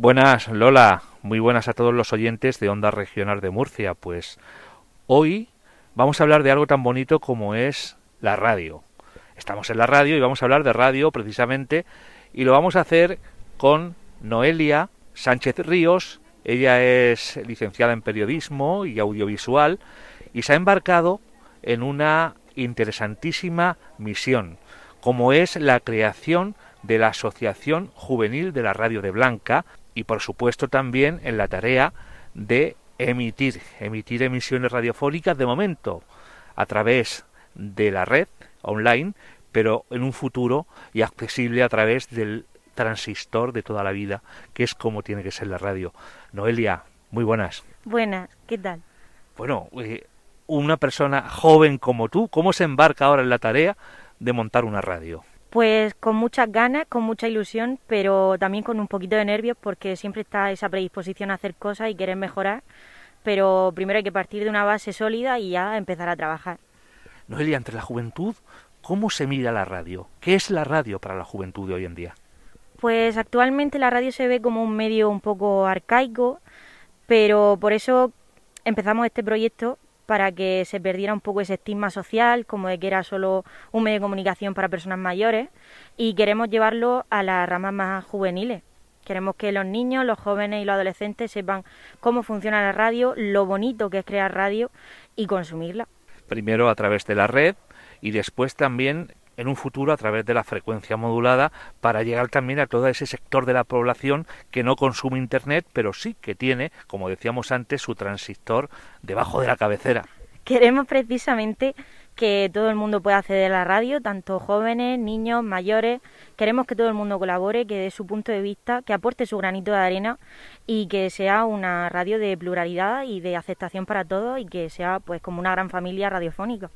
Buenas, Lola. Muy buenas a todos los oyentes de Onda Regional de Murcia. Pues hoy vamos a hablar de algo tan bonito como es la radio. Estamos en la radio y vamos a hablar de radio precisamente y lo vamos a hacer con Noelia Sánchez Ríos. Ella es licenciada en periodismo y audiovisual y se ha embarcado en una interesantísima misión, como es la creación de la Asociación Juvenil de la Radio de Blanca y por supuesto también en la tarea de emitir, emitir emisiones radiofónicas de momento a través de la red online, pero en un futuro y accesible a través del transistor de toda la vida, que es como tiene que ser la radio. Noelia, muy buenas. Buenas, ¿qué tal? Bueno, eh, una persona joven como tú, ¿cómo se embarca ahora en la tarea de montar una radio? Pues con muchas ganas, con mucha ilusión, pero también con un poquito de nervios porque siempre está esa predisposición a hacer cosas y querer mejorar, pero primero hay que partir de una base sólida y ya empezar a trabajar. Noelia, entre la juventud, ¿cómo se mira la radio? ¿Qué es la radio para la juventud de hoy en día? Pues actualmente la radio se ve como un medio un poco arcaico, pero por eso empezamos este proyecto para que se perdiera un poco ese estigma social, como de que era solo un medio de comunicación para personas mayores, y queremos llevarlo a las ramas más juveniles. Queremos que los niños, los jóvenes y los adolescentes sepan cómo funciona la radio, lo bonito que es crear radio y consumirla. Primero a través de la red y después también en un futuro a través de la frecuencia modulada para llegar también a todo ese sector de la población que no consume Internet, pero sí que tiene, como decíamos antes, su transistor debajo de la cabecera. Queremos precisamente que todo el mundo pueda acceder a la radio, tanto jóvenes, niños, mayores. Queremos que todo el mundo colabore, que dé su punto de vista, que aporte su granito de arena y que sea una radio de pluralidad y de aceptación para todos y que sea pues como una gran familia radiofónica.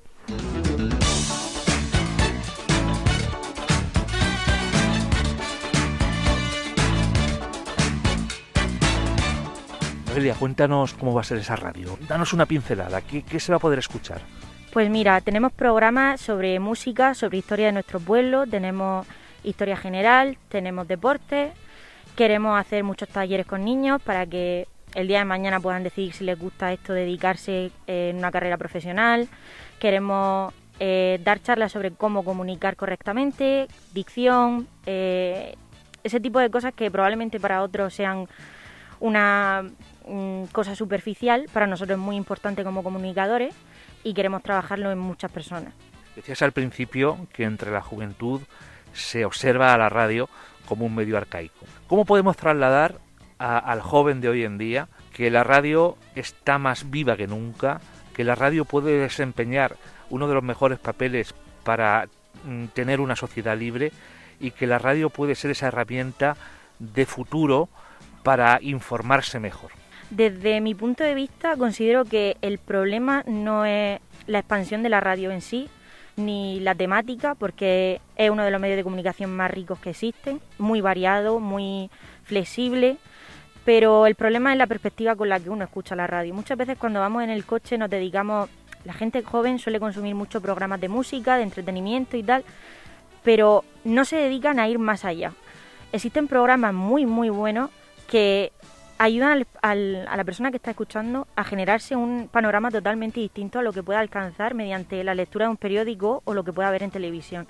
Noelia, cuéntanos cómo va a ser esa radio. Danos una pincelada. ¿Qué, ¿Qué, se va a poder escuchar? Pues mira, tenemos programas sobre música, sobre historia de nuestro pueblo, tenemos historia general, tenemos deporte, queremos hacer muchos talleres con niños para que el día de mañana puedan decidir si les gusta esto, dedicarse eh, en una carrera profesional. Queremos eh, dar charlas sobre cómo comunicar correctamente, dicción, eh, ese tipo de cosas que probablemente para otros sean una Mm, cosa superficial, para nosotros es muy importante como comunicadores y queremos trabajarlo en muchas personas. Decías al principio que entre la juventud se observa a la radio como un medio arcaico. ¿Cómo podemos trasladar al joven de hoy en día que la radio está más viva que nunca, que la radio puede desempeñar uno de los mejores papeles para mm, tener una sociedad libre y que la radio puede ser esa herramienta de futuro para informarse mejor? Desde mi punto de vista, considero que el problema no es la expansión de la radio en sí, ni la temática, porque es uno de los medios de comunicación más ricos que existen, muy variado, muy flexible, pero el problema es la perspectiva con la que uno escucha la radio. Muchas veces cuando vamos en el coche nos dedicamos, la gente joven suele consumir muchos programas de música, de entretenimiento y tal, pero no se dedican a ir más allá. Existen programas muy, muy buenos que ayudan a la persona que está escuchando a generarse un panorama totalmente distinto a lo que pueda alcanzar mediante la lectura de un periódico o lo que pueda ver en televisión.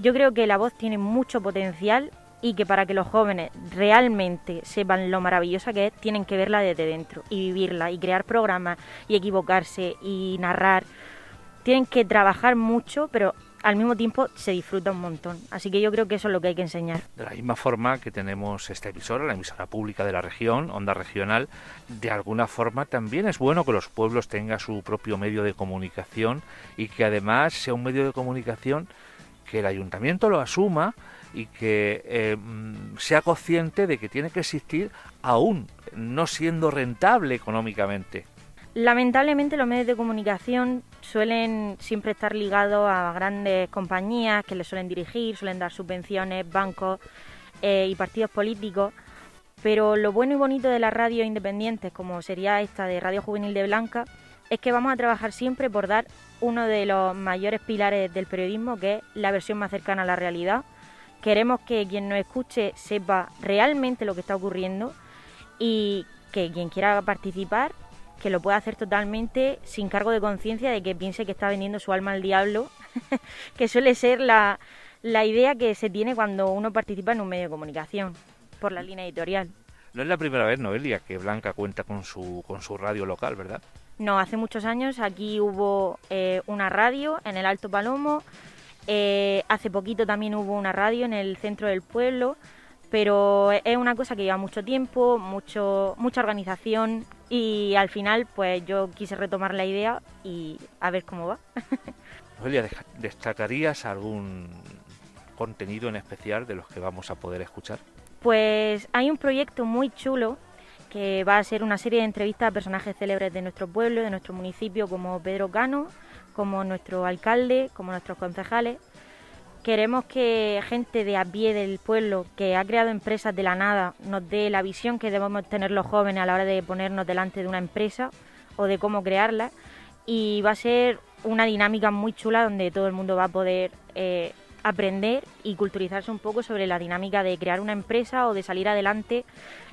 Yo creo que la voz tiene mucho potencial y que para que los jóvenes realmente sepan lo maravillosa que es, tienen que verla desde dentro y vivirla y crear programas y equivocarse y narrar. Tienen que trabajar mucho, pero al mismo tiempo se disfruta un montón. Así que yo creo que eso es lo que hay que enseñar. De la misma forma que tenemos esta emisora, la emisora pública de la región, Onda Regional, de alguna forma también es bueno que los pueblos tengan su propio medio de comunicación y que además sea un medio de comunicación que el ayuntamiento lo asuma y que eh, mm, sea consciente de que tiene que existir aún no siendo rentable económicamente. Lamentablemente los medios de comunicación suelen siempre estar ligados a grandes compañías que les suelen dirigir, suelen dar subvenciones, bancos eh, y partidos políticos, pero lo bueno y bonito de las radios independientes, como sería esta de Radio Juvenil de Blanca, es que vamos a trabajar siempre por dar uno de los mayores pilares del periodismo, que es la versión más cercana a la realidad, Queremos que quien nos escuche sepa realmente lo que está ocurriendo y que quien quiera participar, que lo pueda hacer totalmente sin cargo de conciencia de que piense que está vendiendo su alma al diablo, que suele ser la, la idea que se tiene cuando uno participa en un medio de comunicación, por la línea editorial. No es la primera vez, Noelia, que Blanca cuenta con su, con su radio local, ¿verdad? No, hace muchos años aquí hubo eh, una radio en el Alto Palomo, eh, hace poquito también hubo una radio en el centro del pueblo, pero es una cosa que lleva mucho tiempo, mucho, mucha organización y al final pues yo quise retomar la idea y a ver cómo va. Noelia, ¿destacarías algún contenido en especial de los que vamos a poder escuchar? Pues hay un proyecto muy chulo que va a ser una serie de entrevistas a personajes célebres de nuestro pueblo, de nuestro municipio, como Pedro Cano, como nuestro alcalde, como nuestros concejales. Queremos que gente de a pie del pueblo que ha creado empresas de la nada nos dé la visión que debemos tener los jóvenes a la hora de ponernos delante de una empresa o de cómo crearla. Y va a ser una dinámica muy chula donde todo el mundo va a poder eh, aprender y culturizarse un poco sobre la dinámica de crear una empresa o de salir adelante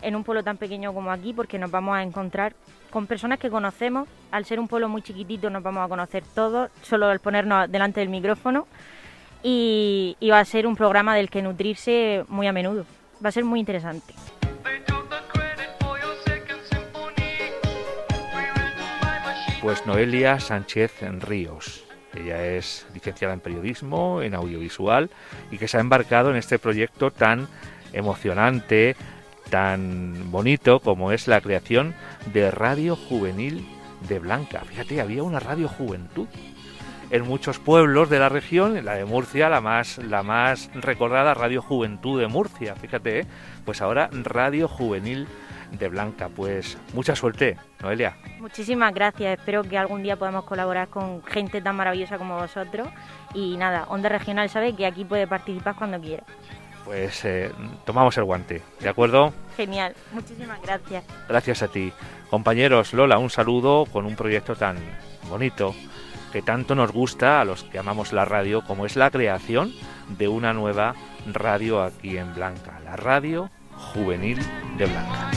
en un pueblo tan pequeño como aquí, porque nos vamos a encontrar con personas que conocemos. Al ser un pueblo muy chiquitito nos vamos a conocer todos, solo al ponernos delante del micrófono. Y, va a ser un programa del que nutrirse muy a menudo. Va a ser muy interesante. Pues Noelia Sánchez Ríos ella es licenciada en periodismo, en audiovisual y que se ha embarcado en este proyecto tan emocionante, tan bonito como es la creación de Radio Juvenil de Blanca. Fíjate, había una radio juventud en muchos pueblos de la región, en la de Murcia, la más, la más recordada Radio Juventud de Murcia, fíjate, ¿eh? pues ahora Radio Juvenil de Blanca. Pues mucha suerte, Noelia. Muchísimas gracias, espero que algún día podamos colaborar con gente tan maravillosa como vosotros. Y nada, Onda Regional sabe que aquí puede participar cuando quiera. Pues eh, tomamos el guante, ¿de acuerdo? Genial, muchísimas gracias. Gracias a ti. Compañeros, Lola, un saludo con un proyecto tan bonito que tanto nos gusta a los que amamos la radio, como es la creación de una nueva radio aquí en Blanca, la radio juvenil de Blanca.